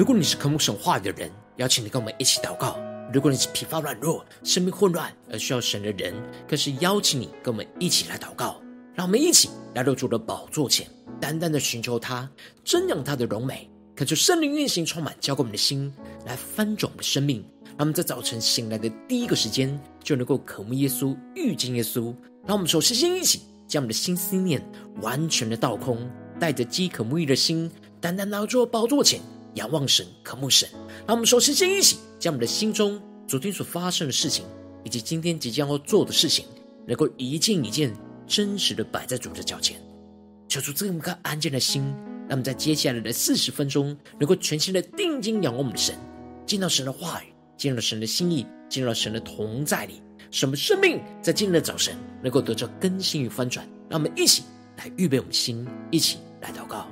如果你是渴慕神话语的人，邀请你跟我们一起祷告；如果你是疲乏软弱、生命混乱而需要神的人，更是邀请你跟我们一起来祷告。让我们一起来到主的宝座前，单单的寻求他，瞻仰他的荣美，恳求圣灵运行充满，浇灌我们的心，来翻转我们的生命。让我们在早晨醒来的第一个时间，就能够渴慕耶稣、遇见耶稣。让我们首先先一起将我们的心思念完全的倒空，带着饥渴沐浴的心，单单拿到宝座前，仰望神、渴慕神。让我们首先先一起将我们的心中昨天所发生的事情，以及今天即将要做的事情，能够一件一件。真实的摆在主的脚前，求主这么个安静的心，那么在接下来的四十分钟，能够全心的定睛仰望我们的神，见到神的话语，见到神的心意，进入到神的同在里，使我们生命在今天的早晨能够得到更新与翻转。让我们一起来预备我们的心，一起来祷告。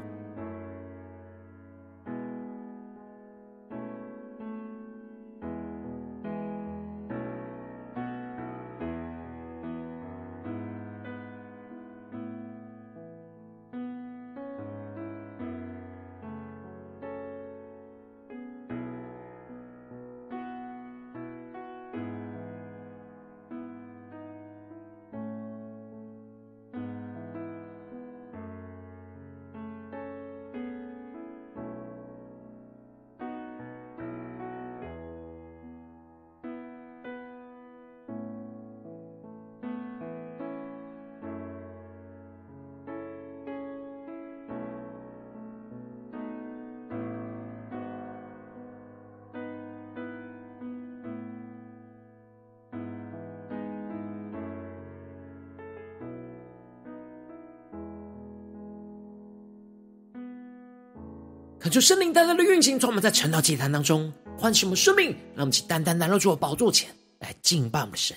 恳求圣灵单单的运行，从我们在晨祷祭坛当中唤醒我们生命，让我们去单单来到主的宝座前来敬拜我们的神。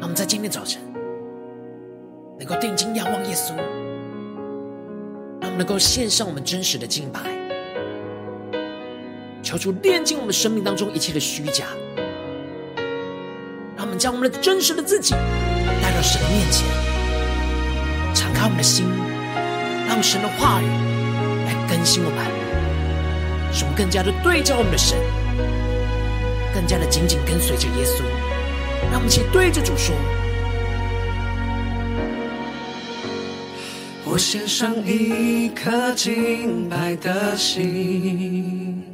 让我们在今天早晨能够定睛仰望耶稣，让我们能够献上我们真实的敬拜，求主炼净我们生命当中一切的虚假，让我们将我们的真实的自己带到神的面前，敞开我们的心。让神的话语来更新我们，使我们更加的对照我们的神，更加的紧紧跟随着耶稣。让我们一起对着主说：“我献上一颗敬拜的心，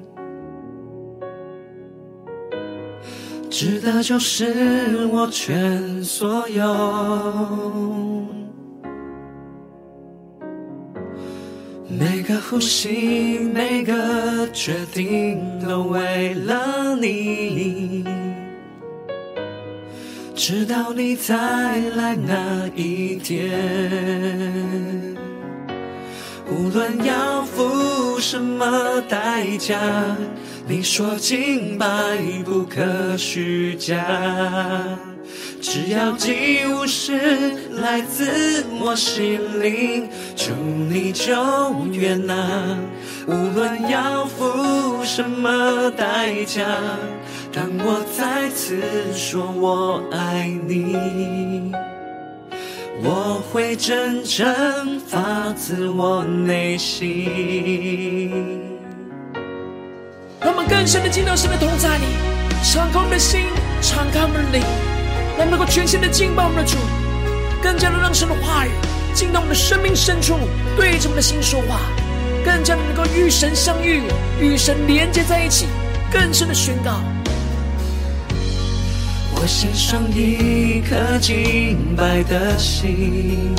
值得就是我全所有。”每个呼吸，每个决定，都为了你。直到你再来那一天，无论要付什么代价，你说敬拜不可虚假。只要祭物是来自我心灵，求你就悦纳。无论要付什么代价，当我再次说我爱你，我会真正发自我内心。让我们更深的进到神的同在里，敞开我们的心，敞开我们的灵。我们能够全心的敬拜我们的主，更加的让神的话语进到我们的生命深处，对着我们的心说话，更加的能够与神相遇，与神连接在一起，更深的宣告。我献上一颗敬拜的心，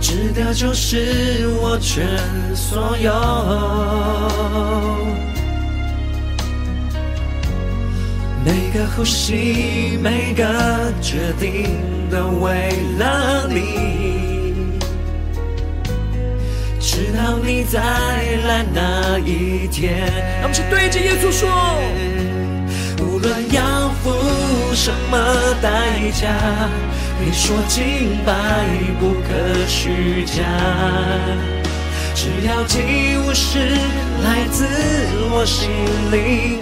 值得就是我全所有。每个呼吸，每个决定，都为了你。直到你再来那一天，让我们去对着耶稣说：无论要付什么代价，你说敬拜不可虚假。只要祭物是来自我心灵。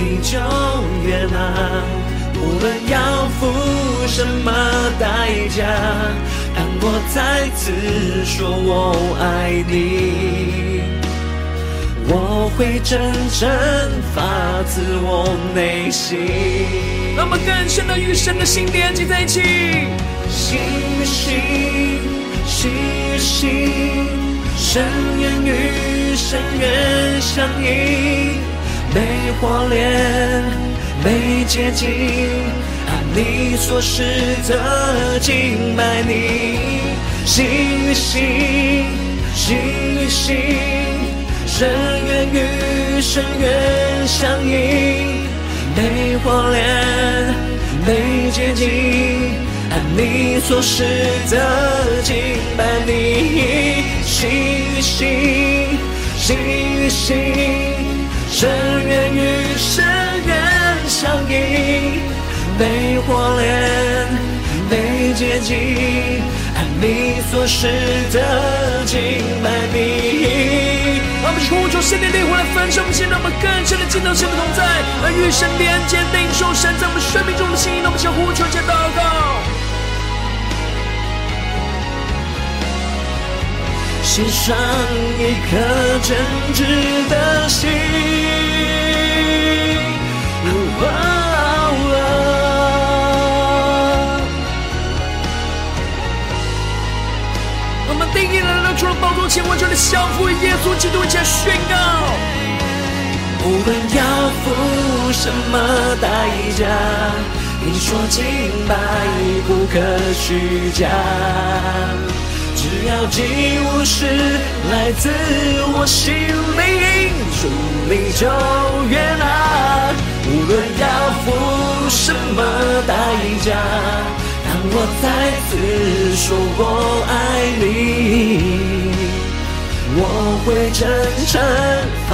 你就悦纳，无论要付什么代价，当我再次说我爱你，我会真正发自我内心。让我们更深的与神的心连接在一起，星星，星星，深渊与深渊相映，被火炼，被洁净。你所示的敬拜你，心与心，心与心，深渊与深渊相映，没火炼，被洁净，按你所示的敬拜你，心与心，心与心，深渊与深渊相映。被火炼，被洁净，按你所示的敬拜你。让我们呼求圣灵烈火来焚烧我们心，让我们更深的进到神的同在，而与神连接，领受神在我们生命中的心意。让我们向呼求，加祷告。献上一颗真挚的心。除了宝座前完全的降服耶稣基督一起来宣告，无论要付什么代价，你说敬拜不可虚假，只要祭物是来自我心灵，主你就悦纳。无论要付什么代价。当我再次说我爱你，我会真诚发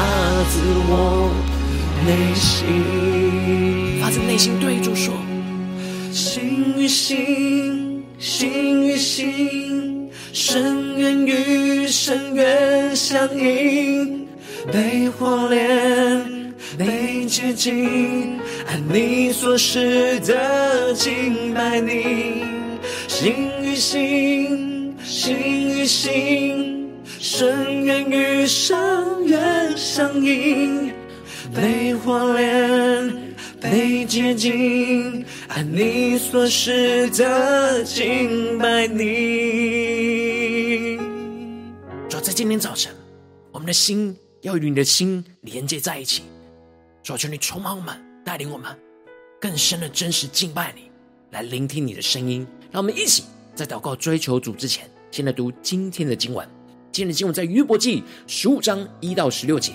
自我内心，发自内心对主说，心与心，心与心，深渊与深渊相映，被火炼，被洁净。按你所示的敬拜你，心与心，心与心，深渊与深渊相映，被火炼，被洁净。按你所示的敬拜你。主在今天早晨，我们的心要与你的心连接在一起。主求你充满我们。带领我们更深的真实敬拜你，来聆听你的声音。让我们一起在祷告追求主之前，先来读今天的经文。今天的经文在约伯记十五章一到十六节。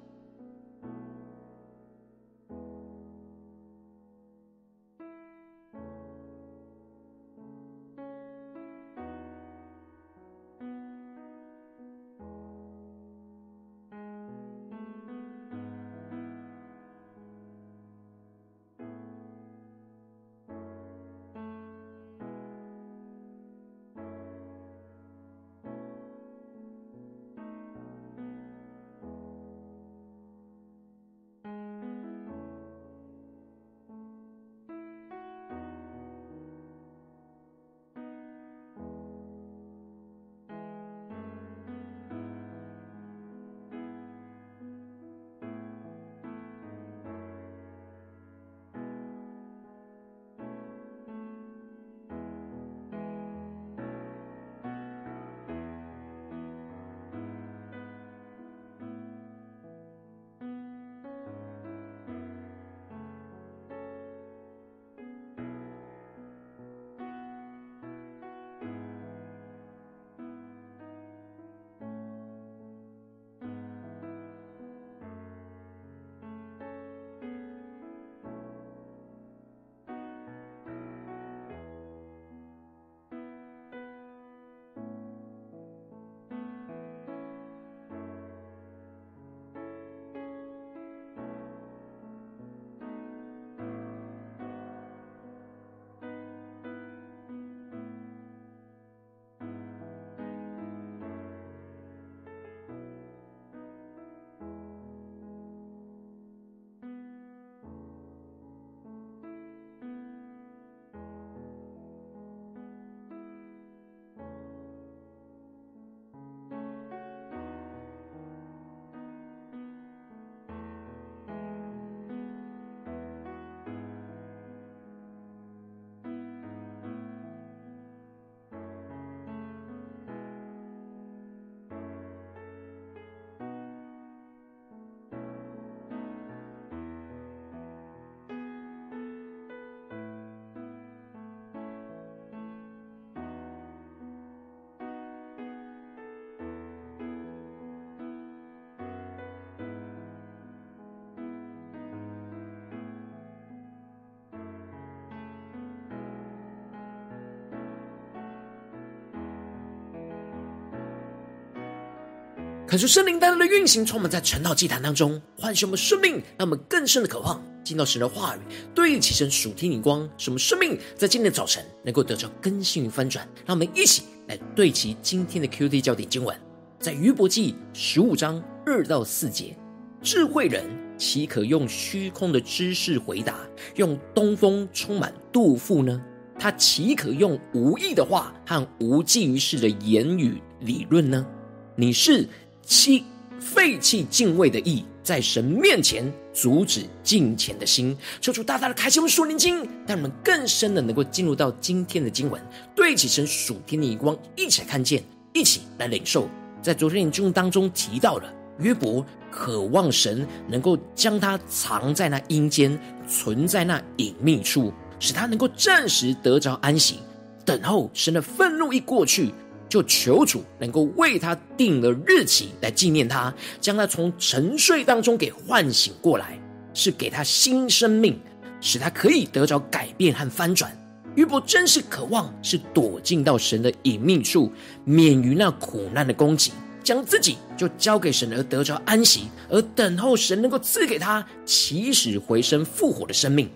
可是圣灵单单的运行，充满在晨祷祭坛当中，唤醒我们生命，让我们更深的渴望进到神的话语，对齐神属天灵光，使我们生命在今天的早晨能够得到更新与翻转。让我们一起来对齐今天的 QD 焦点经文，在约伯记十五章二到四节：智慧人岂可用虚空的知识回答，用东风充满肚腹呢？他岂可用无益的话和无济于事的言语理论呢？你是。七废弃敬畏的意，在神面前阻止敬虔的心，求主大大的开启我们属灵经，让我们更深的能够进入到今天的经文，对齐神属天的眼光，一起来看见，一起来领受。在昨天的经文当中提到了约伯渴望神能够将他藏在那阴间，存在那隐秘处，使他能够暂时得着安息，等候神的愤怒一过去。就求主能够为他定了日期来纪念他，将他从沉睡当中给唤醒过来，是给他新生命，使他可以得着改变和翻转。约伯真是渴望是躲进到神的隐秘处，免于那苦难的攻击，将自己就交给神而得着安息，而等候神能够赐给他起死回生复活的生命。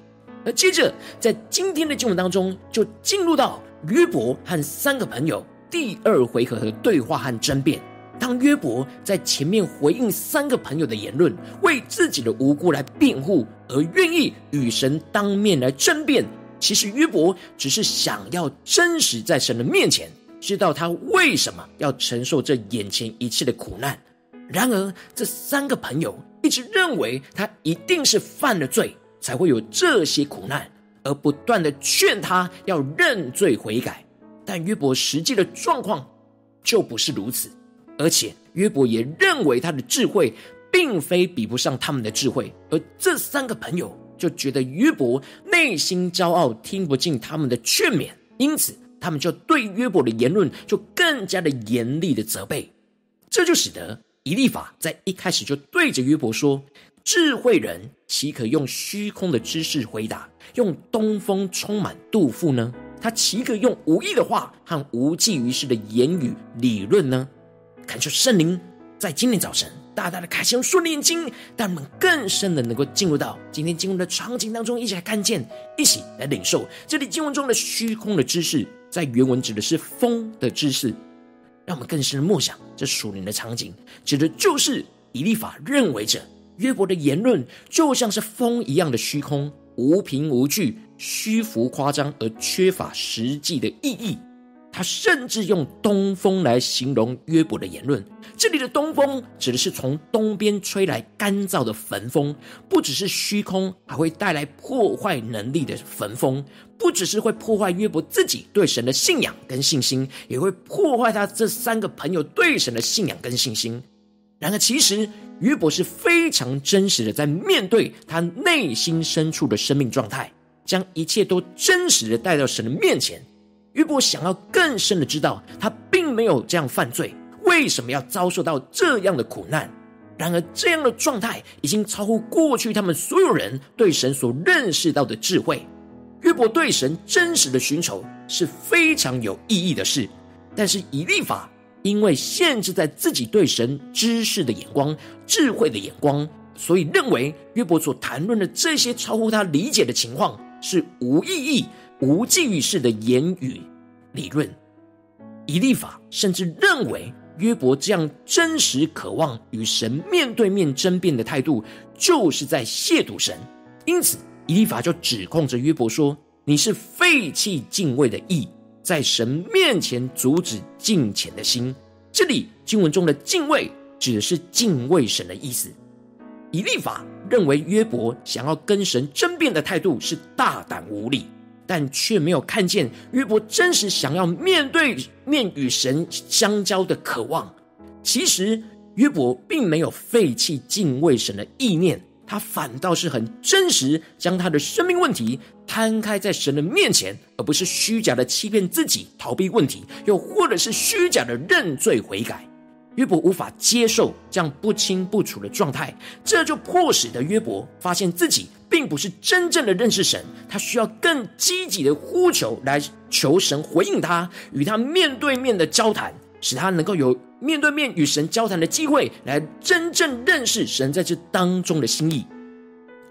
而接着在今天的经文当中，就进入到约伯和三个朋友。第二回合的对话和争辩，当约伯在前面回应三个朋友的言论，为自己的无辜来辩护，而愿意与神当面来争辩。其实约伯只是想要真实在神的面前，知道他为什么要承受这眼前一切的苦难。然而，这三个朋友一直认为他一定是犯了罪，才会有这些苦难，而不断的劝他要认罪悔改。但约伯实际的状况就不是如此，而且约伯也认为他的智慧并非比不上他们的智慧，而这三个朋友就觉得约伯内心骄傲，听不进他们的劝勉，因此他们就对约伯的言论就更加的严厉的责备，这就使得以利法在一开始就对着约伯说：“智慧人岂可用虚空的知识回答，用东风充满肚腹呢？”他岂可用无益的话和无济于事的言语理论呢？恳求圣灵在今天早晨大大的开启用属灵眼睛，让我们更深的能够进入到今天经文的场景当中，一起来看见，一起来领受这里经文中的虚空的知识，在原文指的是风的知识。让我们更深的默想这属灵的场景，指的就是以立法认为着约伯的言论就像是风一样的虚空，无凭无据。虚浮夸张而缺乏实际的意义，他甚至用东风来形容约伯的言论。这里的东风指的是从东边吹来干燥的焚风，不只是虚空，还会带来破坏能力的焚风。不只是会破坏约伯自己对神的信仰跟信心，也会破坏他这三个朋友对神的信仰跟信心。然而，其实约伯是非常真实的，在面对他内心深处的生命状态。将一切都真实的带到神的面前，约伯想要更深的知道，他并没有这样犯罪，为什么要遭受到这样的苦难？然而，这样的状态已经超乎过去他们所有人对神所认识到的智慧。约伯对神真实的寻求是非常有意义的事，但是以立法因为限制在自己对神知识的眼光、智慧的眼光，所以认为约伯所谈论的这些超乎他理解的情况。是无意义、无济于事的言语理论。以利法甚至认为约伯这样真实渴望与神面对面争辩的态度，就是在亵渎神。因此，以利法就指控着约伯说：“你是废弃敬畏的意，在神面前阻止敬虔的心。”这里经文中的“敬畏”指的是敬畏神的意思。以立法认为约伯想要跟神争辩的态度是大胆无礼，但却没有看见约伯真实想要面对面与神相交的渴望。其实约伯并没有废弃敬畏神的意念，他反倒是很真实，将他的生命问题摊开在神的面前，而不是虚假的欺骗自己、逃避问题，又或者是虚假的认罪悔改。约伯无法接受这样不清不楚的状态，这就迫使的约伯发现自己并不是真正的认识神，他需要更积极的呼求来求神回应他，与他面对面的交谈，使他能够有面对面与神交谈的机会，来真正认识神在这当中的心意。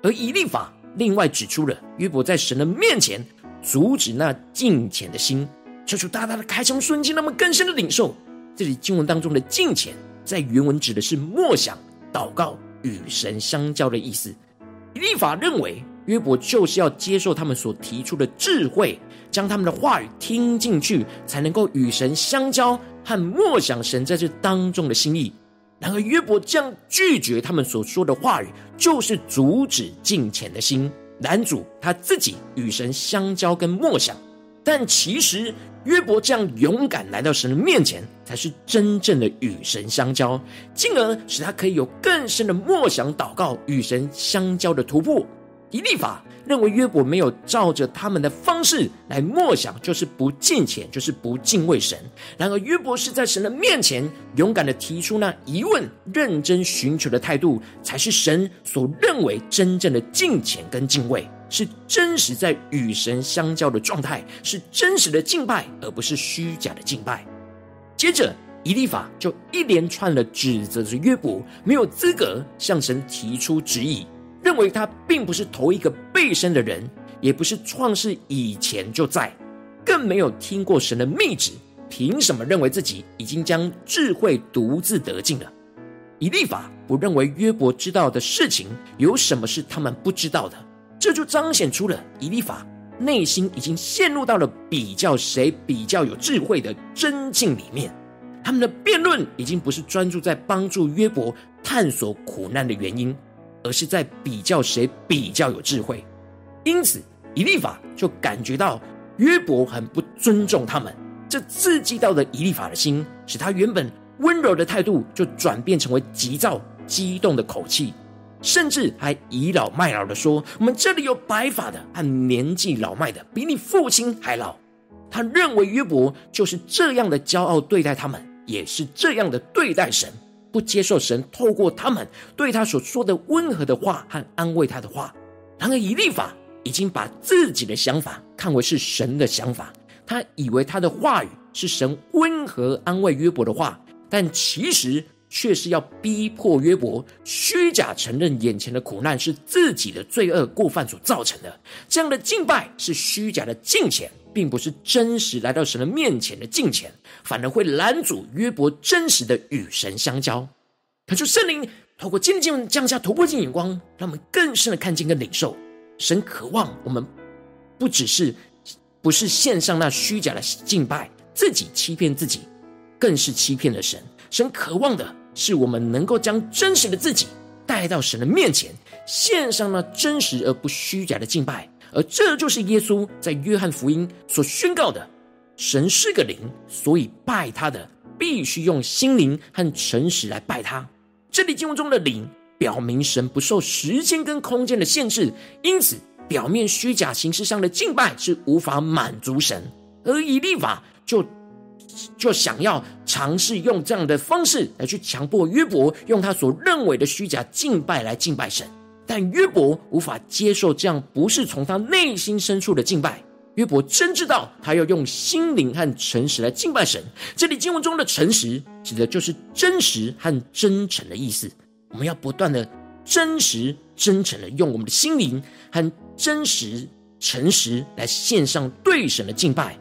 而以利法另外指出了约伯在神的面前阻止那敬虔的心，求主大大的开启瞬间，那么更深的领受这里经文当中的敬虔，在原文指的是默想、祷告、与神相交的意思。以利法认为约伯就是要接受他们所提出的智慧，将他们的话语听进去，才能够与神相交和默想神在这当中的心意。然而约伯这样拒绝他们所说的话语，就是阻止敬虔的心，男主他自己与神相交跟默想。但其实约伯这样勇敢来到神的面前，才是真正的与神相交，进而使他可以有更深的默想、祷告、与神相交的突破。以利法认为约伯没有照着他们的方式来默想，就是不敬虔，就是不敬畏神。然而约伯是在神的面前勇敢地提出那疑问，认真寻求的态度，才是神所认为真正的敬虔跟敬畏。是真实在与神相交的状态，是真实的敬拜，而不是虚假的敬拜。接着，以利法就一连串的指责着约伯没有资格向神提出质疑，认为他并不是头一个被生的人，也不是创世以前就在，更没有听过神的密旨，凭什么认为自己已经将智慧独自得尽了？以立法不认为约伯知道的事情有什么是他们不知道的。这就彰显出了以立法内心已经陷入到了比较谁比较有智慧的争竞里面，他们的辩论已经不是专注在帮助约伯探索苦难的原因，而是在比较谁比较有智慧。因此，以利法就感觉到约伯很不尊重他们，这刺激到了以利法的心，使他原本温柔的态度就转变成为急躁、激动的口气。甚至还倚老卖老的说：“我们这里有白发的和年纪老迈的，比你父亲还老。”他认为约伯就是这样的骄傲对待他们，也是这样的对待神，不接受神透过他们对他所说的温和的话和安慰他的话。然而以立法已经把自己的想法看为是神的想法，他以为他的话语是神温和安慰约伯的话，但其实。却是要逼迫约伯虚假承认眼前的苦难是自己的罪恶过犯所造成的。这样的敬拜是虚假的敬虔，并不是真实来到神的面前的敬虔，反而会拦阻约伯真实的与神相交。可是圣灵透过渐渐降下突破性眼光，让我们更深的看见跟领受神渴望我们不只是不是献上那虚假的敬拜，自己欺骗自己，更是欺骗了神。神渴望的。是我们能够将真实的自己带到神的面前，献上那真实而不虚假的敬拜，而这就是耶稣在约翰福音所宣告的：神是个灵，所以拜他的必须用心灵和诚实来拜他。这里经文中的灵，表明神不受时间跟空间的限制，因此表面虚假形式上的敬拜是无法满足神，而以利法就。就想要尝试用这样的方式来去强迫约伯用他所认为的虚假敬拜来敬拜神，但约伯无法接受这样不是从他内心深处的敬拜。约伯真知道他要用心灵和诚实来敬拜神。这里经文中的诚实指的就是真实和真诚的意思。我们要不断的真实、真诚的用我们的心灵和真实、诚实来献上对神的敬拜，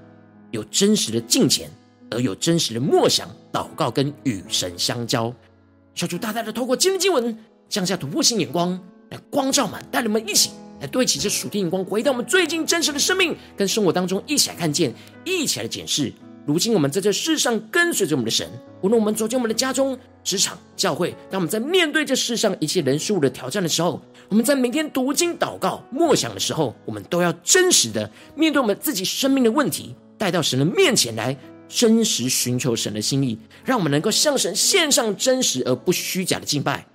有真实的敬虔。而有真实的默想、祷告跟与神相交，小主大大的透过今天经文降下突破性眼光，来光照们，带你们一起来对齐这属天眼光，回到我们最近真实的生命跟生活当中，一起来看见，一起来检视。如今我们在这世上跟随着我们的神，无论我们走进我们的家中、职场、教会，当我们在面对这世上一切人事物的挑战的时候，我们在每天读经、祷告、默想的时候，我们都要真实的面对我们自己生命的问题，带到神的面前来。真实寻求神的心意，让我们能够向神献上真实而不虚假的敬拜，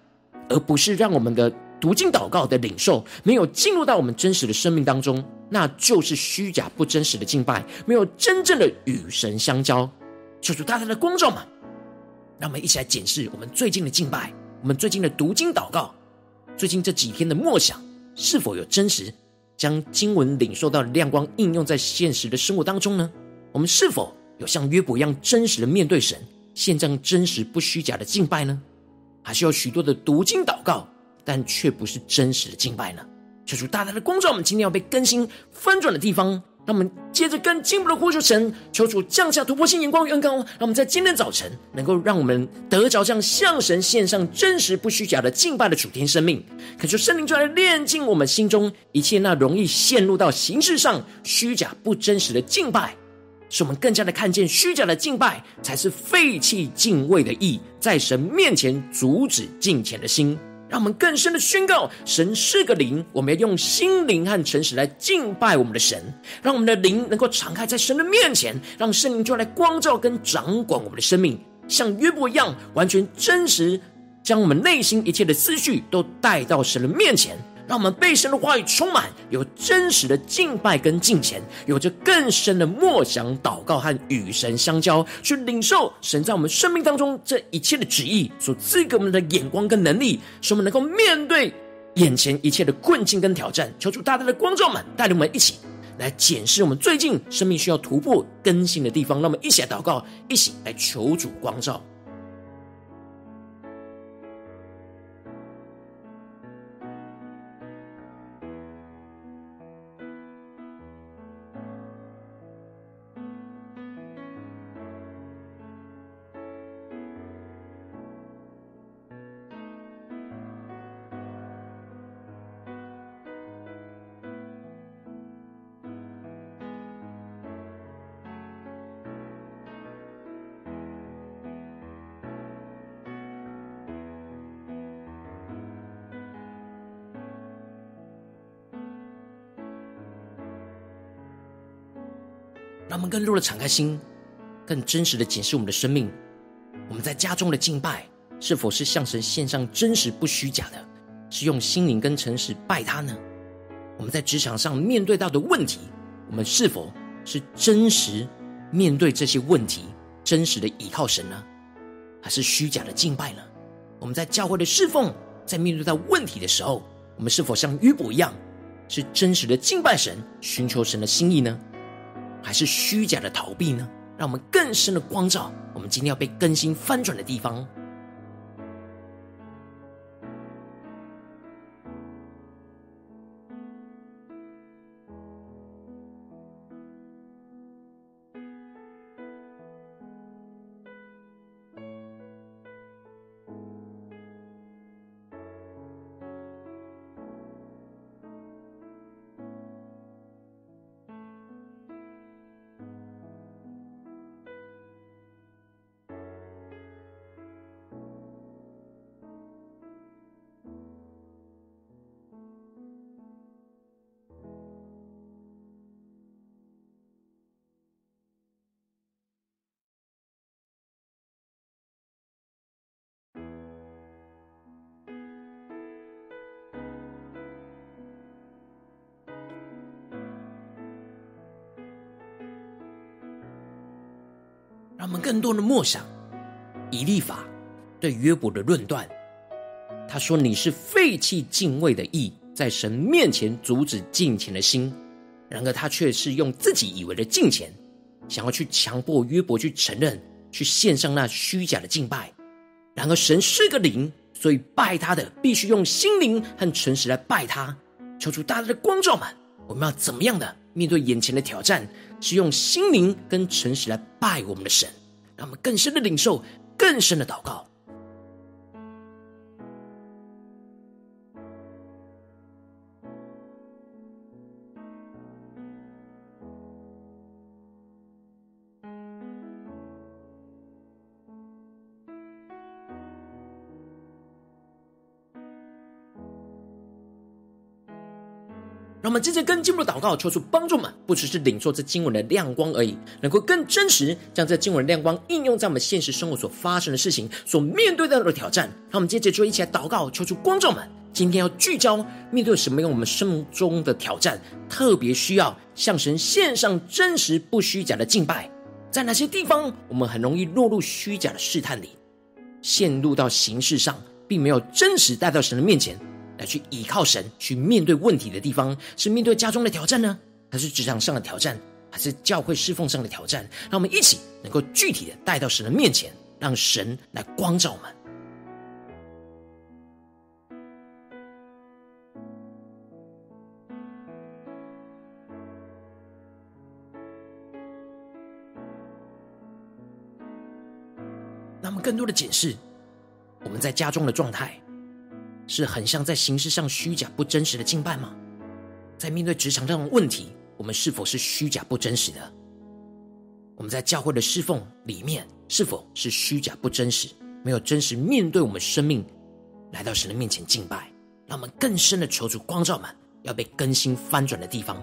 而不是让我们的读经祷告的领受没有进入到我们真实的生命当中，那就是虚假不真实的敬拜，没有真正的与神相交。求主大大的光照嘛，让我们一起来检视我们最近的敬拜，我们最近的读经祷告，最近这几天的默想，是否有真实将经文领受到的亮光应用在现实的生活当中呢？我们是否？有像约伯一样真实的面对神，献上真实不虚假的敬拜呢？还是有许多的读经祷告，但却不是真实的敬拜呢？求主大大的光照我们，今天要被更新翻转的地方。让我们接着更进一步的呼求神，求主降下突破性眼光与恩膏，让我们在今天早晨能够让我们得着这样向神献上真实不虚假的敬拜的主天生命。恳求圣灵就来炼净我们心中一切那容易陷入到形式上虚假不真实的敬拜，使我们更加的看见虚假的敬拜才是废弃敬畏的意，在神面前阻止敬虔的心。让我们更深的宣告：神是个灵，我们要用心灵和诚实来敬拜我们的神。让我们的灵能够敞开在神的面前，让圣灵就来光照跟掌管我们的生命，像约伯一样，完全真实，将我们内心一切的思绪都带到神的面前。让我们被神的话语充满，有真实的敬拜跟敬虔，有着更深的默想、祷告和与神相交，去领受神在我们生命当中这一切的旨意所赐给我们的眼光跟能力，使我们能够面对眼前一切的困境跟挑战。求主大大的光照们，带领我们一起来检视我们最近生命需要突破更新的地方。让我们一起来祷告，一起来求主光照。更多的敞开心，更真实的检视我们的生命。我们在家中的敬拜，是否是向神献上真实不虚假的？是用心灵跟诚实拜他呢？我们在职场上面对到的问题，我们是否是真实面对这些问题，真实的依靠神呢？还是虚假的敬拜呢？我们在教会的侍奉，在面对到问题的时候，我们是否像约伯一样，是真实的敬拜神，寻求神的心意呢？还是虚假的逃避呢？让我们更深的光照我们今天要被更新翻转的地方。我们更多的默想以立法对约伯的论断。他说：“你是废弃敬畏的意，在神面前阻止敬虔的心。”然而他却是用自己以为的敬虔，想要去强迫约伯去承认、去献上那虚假的敬拜。然而神是个灵，所以拜他的必须用心灵和诚实来拜他。求主大大的光照们，我们要怎么样的面对眼前的挑战？是用心灵跟诚实来拜我们的神，让我们更深的领受，更深的祷告。让我们接着更进一步祷告，求出帮助们，不只是领受这经文的亮光而已，能够更真实将这经文亮光应用在我们现实生活所发生的事情、所面对到的挑战。让我们接着就一起来祷告，求出光照们。今天要聚焦面对什么样我们生命中的挑战，特别需要向神献上真实不虚假的敬拜。在哪些地方我们很容易落入虚假的试探里，陷入到形式上，并没有真实带到神的面前。来去依靠神，去面对问题的地方，是面对家中的挑战呢，还是职场上的挑战，还是教会侍奉上的挑战？让我们一起能够具体的带到神的面前，让神来光照我们。那么，更多的解释，我们在家中的状态，是很像在形式上虚假不真实的敬拜吗？在面对职场这种问题，我们是否是虚假不真实的？我们在教会的侍奉里面，是否是虚假不真实？没有真实面对我们生命，来到神的面前敬拜，让我们更深的求主光照们，要被更新翻转的地方。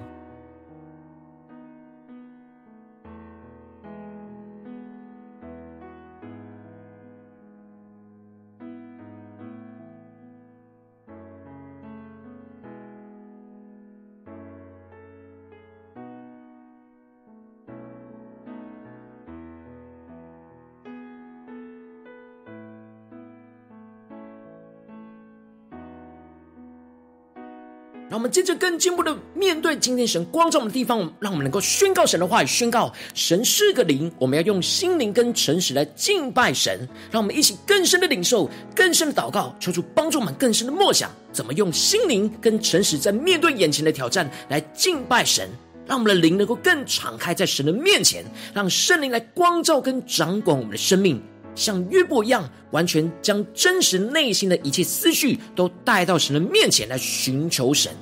更进一步的面对今天神光照我们的地方，让我们能够宣告神的话语，宣告神是个灵，我们要用心灵跟诚实来敬拜神。让我们一起更深的领受，更深的祷告，求主帮助我们更深的默想，怎么用心灵跟诚实在面对眼前的挑战来敬拜神。让我们的灵能够更敞开在神的面前，让圣灵来光照跟掌管我们的生命。像约伯一样，完全将真实内心的一切思绪都带到神的面前来寻求神。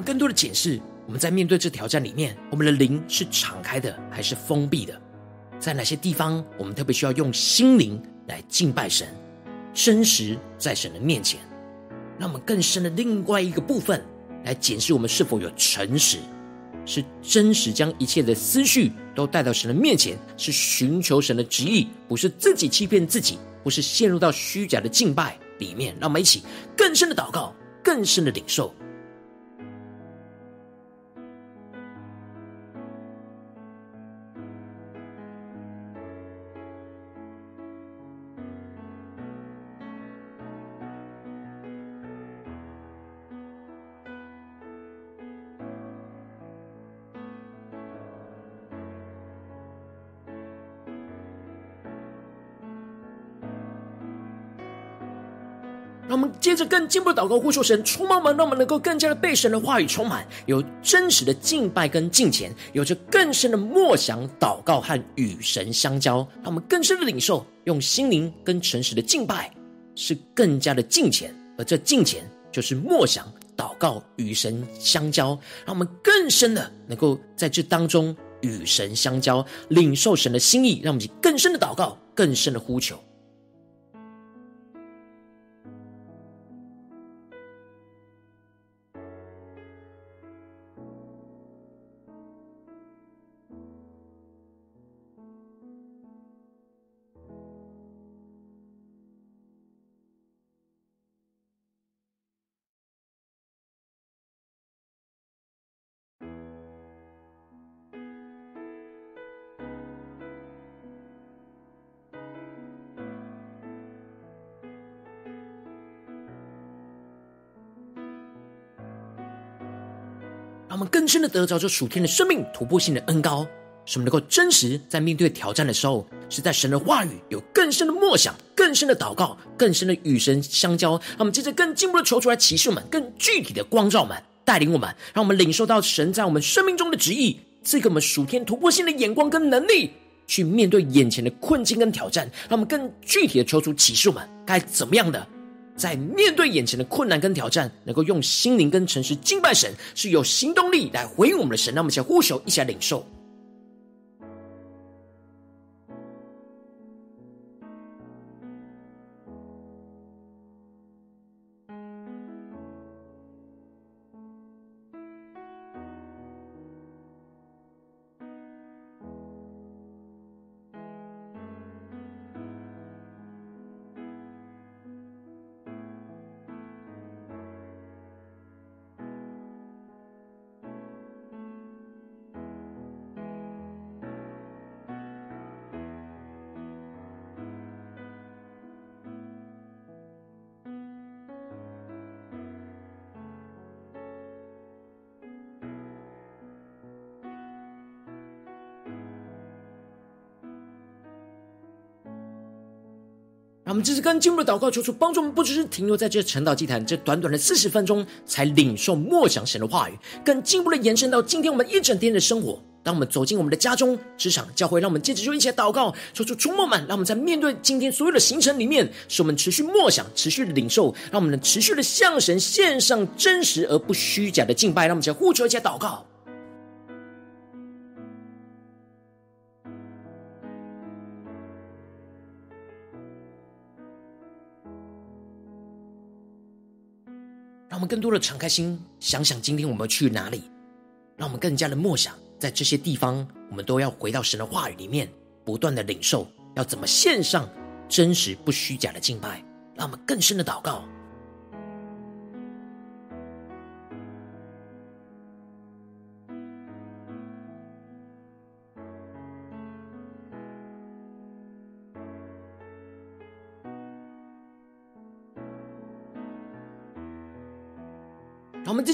更多的解释。我们在面对这挑战里面，我们的灵是敞开的还是封闭的？在哪些地方，我们特别需要用心灵来敬拜神，真实在神的面前？让我们更深的另外一个部分来检视我们是否有诚实，是真实将一切的思绪都带到神的面前，是寻求神的旨意，不是自己欺骗自己，不是陷入到虚假的敬拜里面。让我们一起更深的祷告，更深的领受。接着更进步的祷告，呼求神充满我们，让我们能够更加的被神的话语充满，有真实的敬拜跟敬虔，有着更深的默想、祷告和与神相交。让我们更深的领受，用心灵跟诚实的敬拜是更加的敬虔，而这敬虔就是默想、祷告、与神相交。让我们更深的能够在这当中与神相交，领受神的心意，让我们以更深的祷告，更深的呼求。深的得着这属天的生命突破性的恩膏，使我们能够真实在面对挑战的时候，是在神的话语有更深的默想、更深的祷告、更深的与神相交。让我们接着更进一步的求出来启示我们，更具体的光照们、带领我们，让我们领受到神在我们生命中的旨意，赐给我们属天突破性的眼光跟能力，去面对眼前的困境跟挑战。让我们更具体的求出启示们该怎么样的。在面对眼前的困难跟挑战，能够用心灵跟诚实敬拜神，是有行动力来回应我们的神。让我们先呼求，一起来领受。我们这次更进一步的祷告，求主帮助我们，不只是停留在这晨祷祭坛这短短的四十分钟，才领受默想神的话语，更进一步的延伸到今天我们一整天的生活。当我们走进我们的家中、职场、教会，让我们接着就一起祷告，求主触摸满，让我们在面对今天所有的行程里面，使我们持续默想、持续的领受，让我们能持续的向神献上真实而不虚假的敬拜。让我们一起呼求，一起祷告。更多的敞开心，想想今天我们去哪里，让我们更加的默想，在这些地方，我们都要回到神的话语里面，不断的领受，要怎么献上真实不虚假的敬拜，让我们更深的祷告。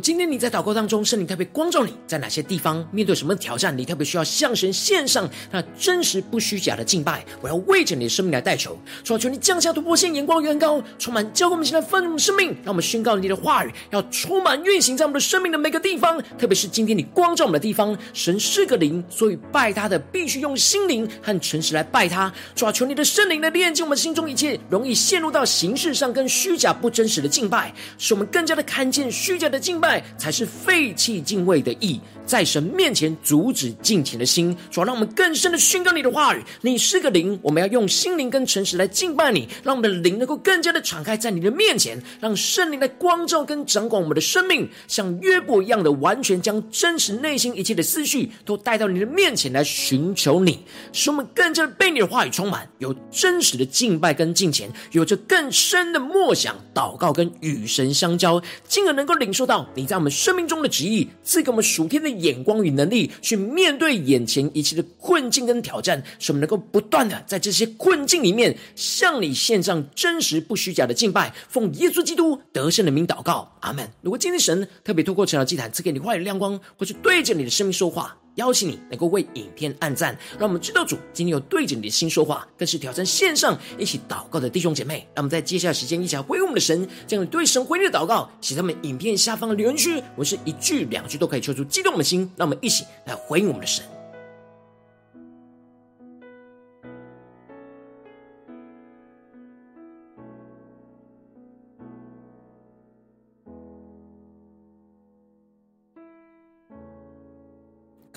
今天你在祷告当中，圣灵特别光照你在哪些地方面对什么挑战，你特别需要向神献上那真实不虚假的敬拜。我要为着你的生命来代求，主啊，求你降下突破性眼光，远高充满，教灌我们现在丰盛生命，让我们宣告你的话语要充满运行在我们的生命的每个地方，特别是今天你光照我们的地方。神是个灵，所以拜他的必须用心灵和诚实来拜他。主啊，求你的圣灵来炼净我们心中一切容易陷入到形式上跟虚假不真实的敬拜，使我们更加的看见虚假的敬拜。拜才是废弃敬畏的义，在神面前阻止敬虔的心，主要让我们更深的宣告你的话语。你是个灵，我们要用心灵跟诚实来敬拜你，让我们的灵能够更加的敞开在你的面前，让圣灵来光照跟掌管我们的生命，像约伯一样的完全将真实内心一切的思绪都带到你的面前来寻求你，使我们更加的被你的话语充满，有真实的敬拜跟敬虔，有着更深的默想、祷告跟与神相交，进而能够领受到。你在我们生命中的旨意，赐给我们属天的眼光与能力，去面对眼前一切的困境跟挑战，使我们能够不断的在这些困境里面，向你献上真实不虚假的敬拜，奉耶稣基督得胜的名祷告，阿门。如果今天神特别透过成了祭坛赐给你话语亮光，或是对着你的生命说话。邀请你能够为影片按赞，让我们知道主今天有对着你的心说话，更是挑战线上一起祷告的弟兄姐妹。让我们在接下来时间一起来回应我们的神，将对神回应的祷告写在我们影片下方的留言区，我是一句两句都可以说出激动的心。让我们一起来回应我们的神。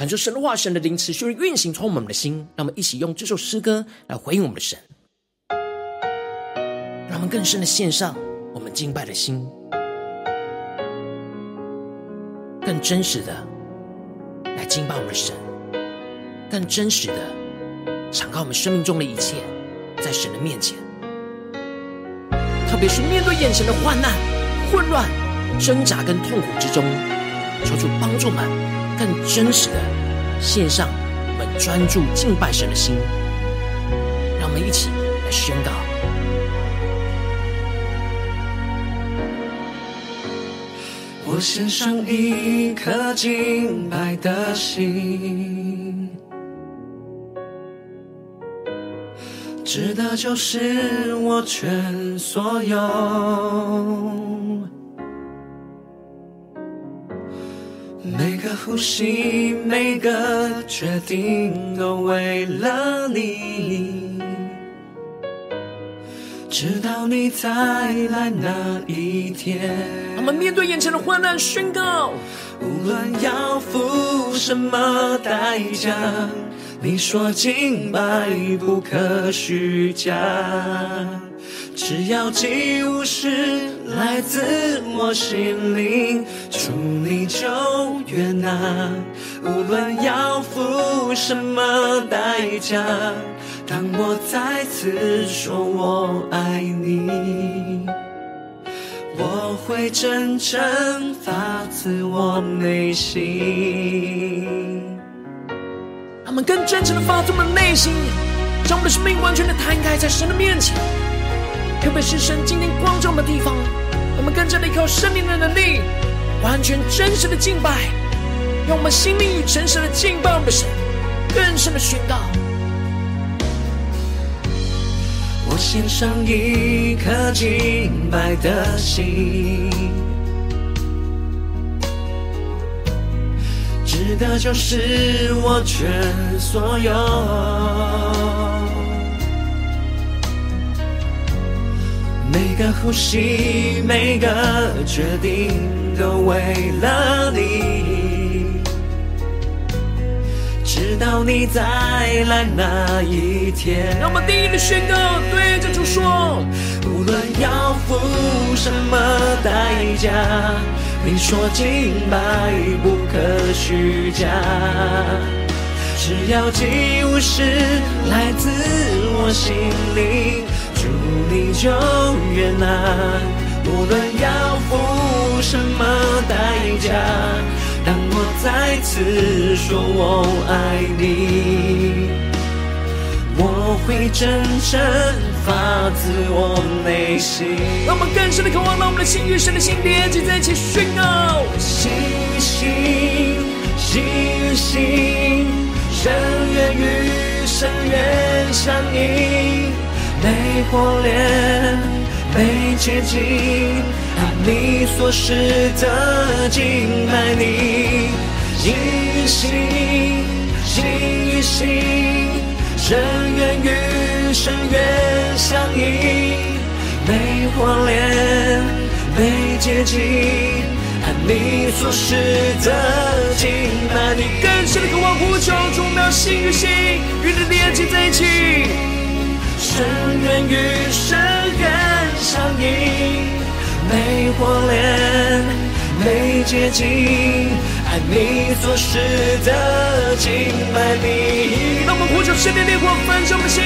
感受神的话，神的灵持续运行，充满我们的心。让我们一起用这首诗歌来回应我们的神，让我们更深的献上我们敬拜的心，更真实的来敬拜我们的神，更真实的敞开我们生命中的一切，在神的面前。特别是面对眼前的患难、混乱、挣扎跟痛苦之中，求主帮助们。更真实的献上我们专注敬拜神的心，让我们一起来宣告。我献上一颗敬拜的心，值得就是我全所有，个呼吸，每个决定，都为了你。直到你再来那一天，我们面对眼前的患难，宣告：无论要付什么代价，你说敬拜不可虚假，只要祭物是来自我心灵，祝你就悦纳。无论要付什么代价。当我再次说我爱你，我会真诚发自我内心。他们更真诚的发自我们内心，将我们的生命完全的摊开在神的面前，特别是神今天光照的地方，我们更加的依靠圣灵的能力，完全真实的敬拜，用我们心灵与诚实的敬拜我们的神，更深的宣告。我献上一颗敬拜的心，值得就是我全所有，每个呼吸，每个决定，都为了你。直到你再来那一天，让我们第一个宣告，对着主说：无论要付什么代价，你说敬拜不可虚假，只要祭物是来自我心里，主你就悦纳。无论要付什么代价。当我再次说我爱你，我会真诚发自我内心。让我们更深的渴望，让我们的心与神的心连接在一起，宣告：心与心，心与心，深渊与被火炼，被洁净。你所示的敬拜你，心与心，心与心，深渊与深渊相映，被火炼，被洁净，按你所示的敬拜你，更深的渴望呼求，主，我们心与心与你连接在一起，深渊与深渊相映。被火炼，被洁净，爱你所示的敬拜你。让我们呼求圣灵烈火焚烧我们的心，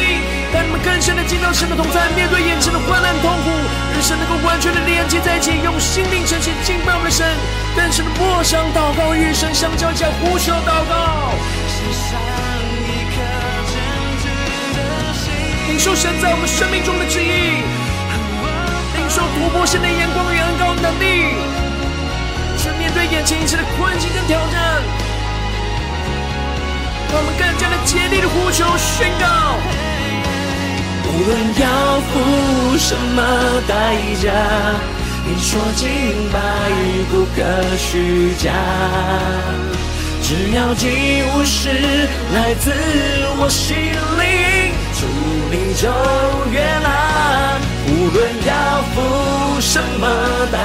带你们更深的进入神的同在，面对眼前的患难痛苦，与神能够完全的连接在一起，用心灵诚心敬拜我们的神，更深的默想祷告，与神相交，加呼求祷告。领受神在我们生命中的旨意。受突破神的眼光与恩膏能力，去面对眼前一切的困境跟挑战，让我们更加的竭力的呼求宣告。无论要付什么代价，你说敬拜不可虚假，只要祭物是来自我心灵，主你就越难。无论要付什么代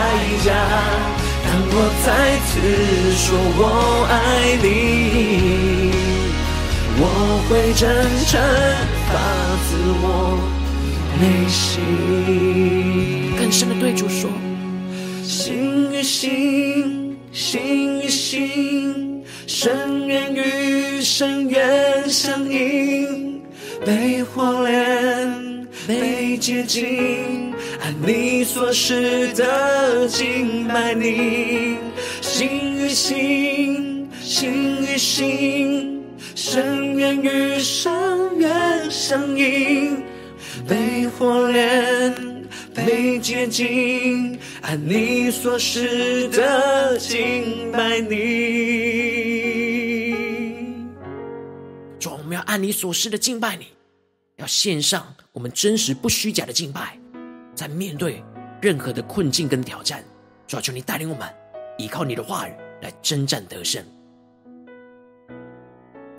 价，当我再次说我爱你，我会真诚发自我内心。更深的对主说：心与心，心与心，深渊与深渊相映，被火炼。被接近，按你所示的敬拜你，心与心，心与心，深渊与深渊相映，被火炼，被洁净，按你所示的敬拜你。我们要按你所示的敬拜你，要献上我们真实不虚假的敬拜，在面对任何的困境跟挑战，主要求你带领我们，依靠你的话语来征战得胜。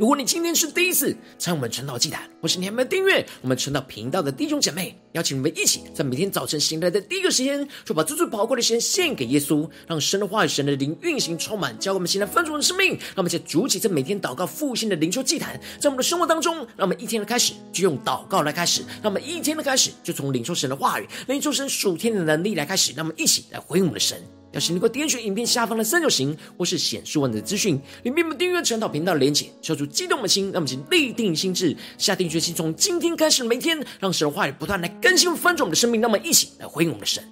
如果你今天是第一次参与我们晨祷祭坛，或是你还没有订阅我们晨祷频道的弟兄姐妹，邀请你们一起在每天早晨醒来的第一个时间，就把最最宝贵的时间献给耶稣，让神的话语、神的灵运行充满，教我们现在丰盛的生命。让我们一起筑起这每天祷告复兴的灵修祭坛，在我们的生活当中，让我们一天的开始就用祷告来开始，让我们一天的开始就从领受神的话语、领受神属天的能力来开始，让我们一起来回应我们的神。要是能够点选影片下方的三角形，或是显示文字资讯，里面有订阅晨祷频道的连结，敲出激动的心，让我们请立定心智，下定决心，从今天开始每天，让神的话语不断来更新翻转我们的生命，那么一起来回应我们的神。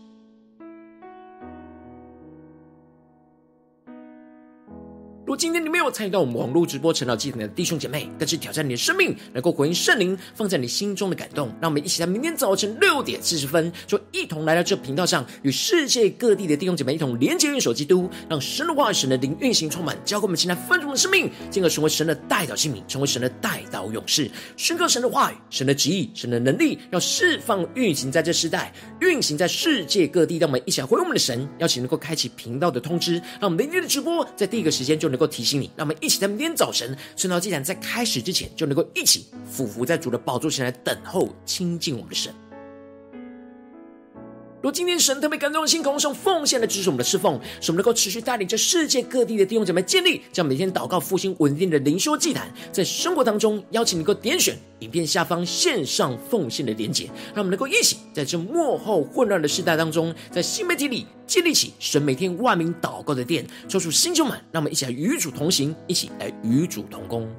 如果今天你没有参与到我们网络直播晨祷祭坛的弟兄姐妹，更是挑战你的生命，能够回应圣灵放在你心中的感动。让我们一起在明天早晨六点四十分，就一同来到这频道上，与世界各地的弟兄姐妹一同连接、运手基督，让神的话语、神的灵运行充满，交给我们现在丰盛的生命，进而成为神的代祷性命，成为神的代祷勇士，宣告神的话语、神的旨意、神的能力，要释放运行在这世代，运行在世界各地。让我们一起来回应我们的神，邀请能够开启频道的通知，让我们明天的直播在第一个时间就能够提醒你，让我们一起在明天早晨圣道祭坛在开始之前，就能够一起俯伏在主的宝座前来等候亲近我们的神。若今天神特别感动的心，空上奉献来支持我们的侍奉，使我们能够持续带领着世界各地的弟兄姐妹建立，将每天祷告复兴稳定的灵修祭坛，在生活当中邀请你能够点选影片下方线上奉献的连结，让我们能够一起在这幕后混乱的时代当中，在新媒体里建立起神每天万名祷告的殿，抽出新旧们，让我们一起来与主同行，一起来与主同工。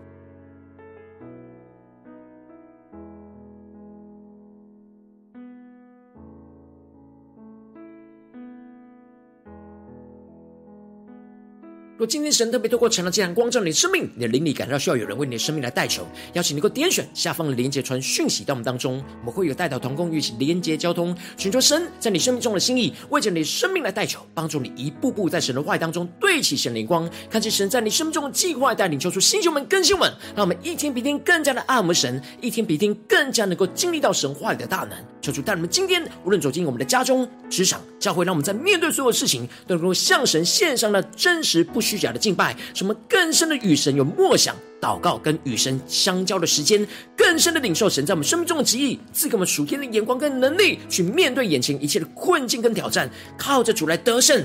若今天神特别透过成了这样光照你的生命，你的灵里感到需要有人为你的生命来代求，邀请你能够点选下方的连结传讯息到我们当中，我们会有代祷同工与其连结交通，寻求神在你生命中的心意，为着你生命来代求，帮助你一步步在神的话语当中对齐神灵光，看见神在你生命中的计划，带领求出新秀们、更新们，让我们一天比一天更加的爱我们神，一天比一天更加能够经历到神话语的大能。求主带我们今天无论走进我们的家中、职场、教会，让我们在面对所有事情都能够向神献上那真实不虚假的敬拜，什么更深的与神有默想、祷告跟与神相交的时间，更深的领受神在我们生命中的旨意，赐给我们属天的眼光跟能力，去面对眼前一切的困境跟挑战，靠着主来得胜，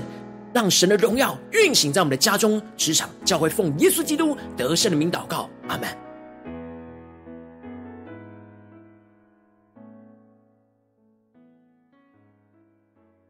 让神的荣耀运行在我们的家中、职场、教会，奉耶稣基督得胜的名祷告，阿门。